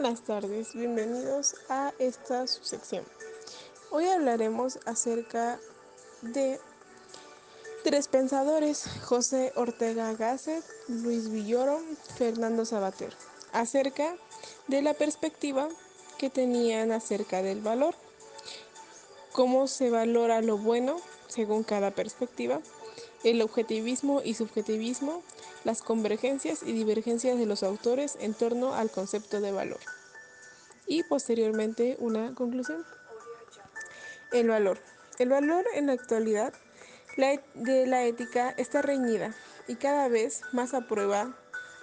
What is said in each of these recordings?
buenas tardes, bienvenidos a esta sección. Hoy hablaremos acerca de tres pensadores, José Ortega Gasset, Luis Villoro, Fernando Sabater, acerca de la perspectiva que tenían acerca del valor, cómo se valora lo bueno según cada perspectiva, el objetivismo y subjetivismo, las convergencias y divergencias de los autores en torno al concepto de valor. Y posteriormente una conclusión. El valor. El valor en la actualidad de la ética está reñida y cada vez más aprueba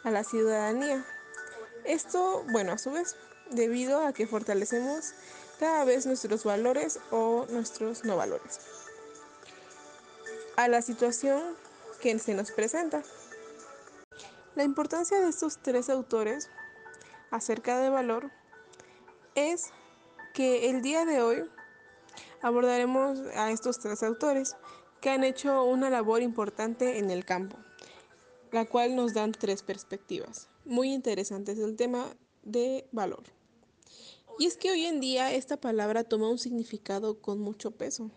a la ciudadanía. Esto, bueno, a su vez, debido a que fortalecemos cada vez nuestros valores o nuestros no valores. A la situación que se nos presenta. La importancia de estos tres autores acerca de valor es que el día de hoy abordaremos a estos tres autores que han hecho una labor importante en el campo, la cual nos dan tres perspectivas muy interesantes del tema de valor. Y es que hoy en día esta palabra toma un significado con mucho peso,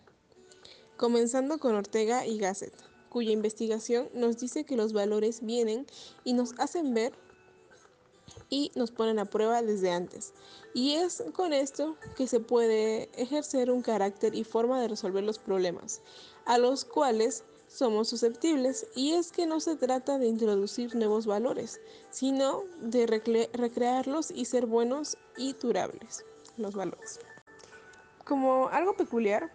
comenzando con Ortega y Gasset cuya investigación nos dice que los valores vienen y nos hacen ver y nos ponen a prueba desde antes. Y es con esto que se puede ejercer un carácter y forma de resolver los problemas, a los cuales somos susceptibles. Y es que no se trata de introducir nuevos valores, sino de recrearlos y ser buenos y durables los valores. Como algo peculiar,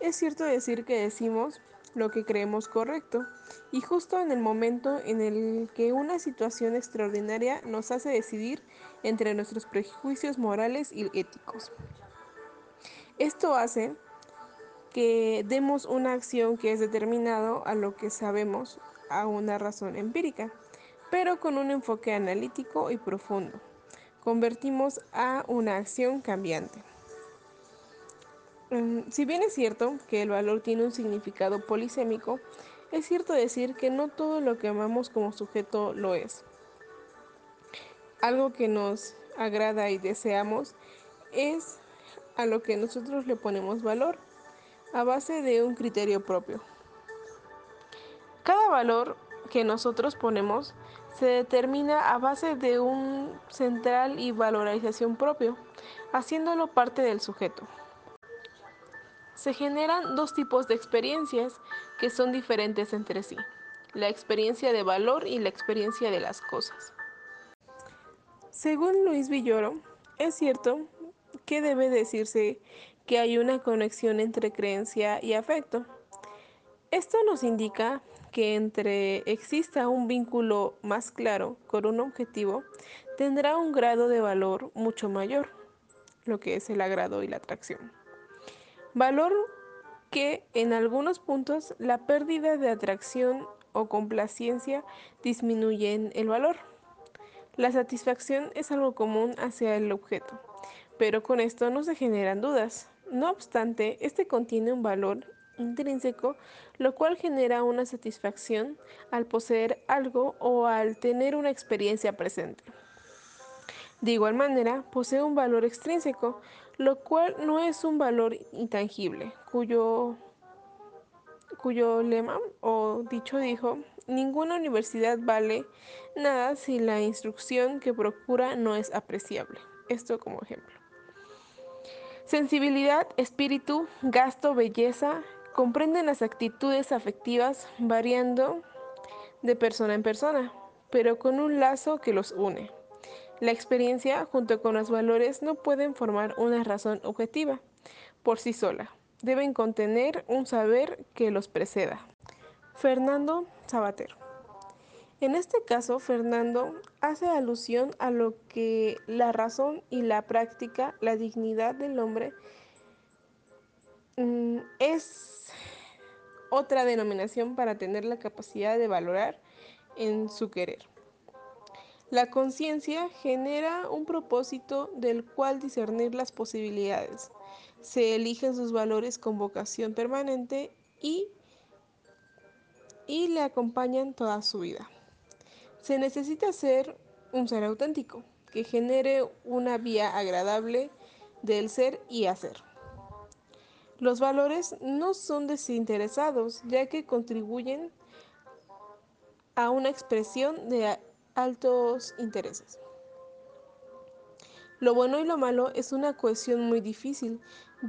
es cierto decir que decimos lo que creemos correcto, y justo en el momento en el que una situación extraordinaria nos hace decidir entre nuestros prejuicios morales y éticos. Esto hace que demos una acción que es determinado a lo que sabemos a una razón empírica, pero con un enfoque analítico y profundo. Convertimos a una acción cambiante. Mm, si bien es cierto que el valor tiene un significado polisémico, es cierto decir que no todo lo que amamos como sujeto lo es. Algo que nos agrada y deseamos es a lo que nosotros le ponemos valor, a base de un criterio propio. Cada valor que nosotros ponemos se determina a base de un central y valorización propio, haciéndolo parte del sujeto se generan dos tipos de experiencias que son diferentes entre sí, la experiencia de valor y la experiencia de las cosas. Según Luis Villoro, es cierto que debe decirse que hay una conexión entre creencia y afecto. Esto nos indica que entre exista un vínculo más claro con un objetivo, tendrá un grado de valor mucho mayor, lo que es el agrado y la atracción. Valor que en algunos puntos la pérdida de atracción o complacencia disminuyen el valor. La satisfacción es algo común hacia el objeto, pero con esto no se generan dudas. No obstante, este contiene un valor intrínseco, lo cual genera una satisfacción al poseer algo o al tener una experiencia presente. De igual manera, posee un valor extrínseco, lo cual no es un valor intangible, cuyo, cuyo lema o dicho dijo, ninguna universidad vale nada si la instrucción que procura no es apreciable. Esto como ejemplo. Sensibilidad, espíritu, gasto, belleza, comprenden las actitudes afectivas variando de persona en persona, pero con un lazo que los une. La experiencia junto con los valores no pueden formar una razón objetiva por sí sola. Deben contener un saber que los preceda. Fernando Sabater. En este caso, Fernando hace alusión a lo que la razón y la práctica, la dignidad del hombre, mm, es otra denominación para tener la capacidad de valorar en su querer. La conciencia genera un propósito del cual discernir las posibilidades. Se eligen sus valores con vocación permanente y, y le acompañan toda su vida. Se necesita ser un ser auténtico, que genere una vía agradable del ser y hacer. Los valores no son desinteresados, ya que contribuyen a una expresión de altos intereses. Lo bueno y lo malo es una cohesión muy difícil,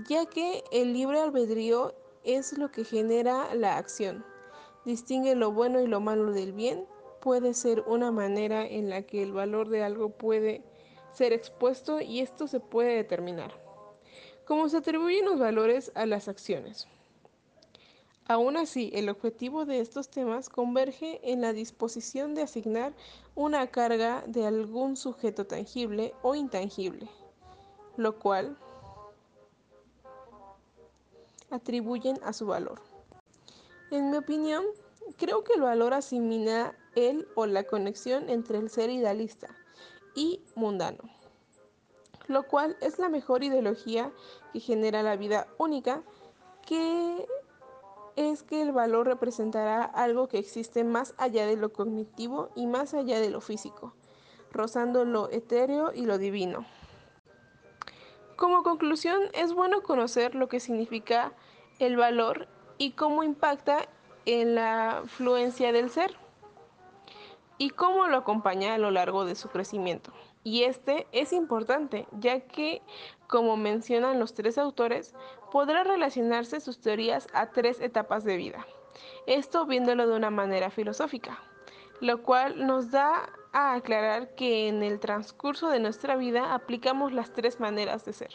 ya que el libre albedrío es lo que genera la acción. Distingue lo bueno y lo malo del bien puede ser una manera en la que el valor de algo puede ser expuesto y esto se puede determinar. Cómo se atribuyen los valores a las acciones. Aún así, el objetivo de estos temas converge en la disposición de asignar una carga de algún sujeto tangible o intangible, lo cual atribuyen a su valor. En mi opinión, creo que el valor asimila el o la conexión entre el ser idealista y mundano, lo cual es la mejor ideología que genera la vida única, que es que el valor representará algo que existe más allá de lo cognitivo y más allá de lo físico, rozando lo etéreo y lo divino. Como conclusión, es bueno conocer lo que significa el valor y cómo impacta en la fluencia del ser y cómo lo acompaña a lo largo de su crecimiento. Y este es importante, ya que, como mencionan los tres autores, podrá relacionarse sus teorías a tres etapas de vida. Esto viéndolo de una manera filosófica, lo cual nos da a aclarar que en el transcurso de nuestra vida aplicamos las tres maneras de ser.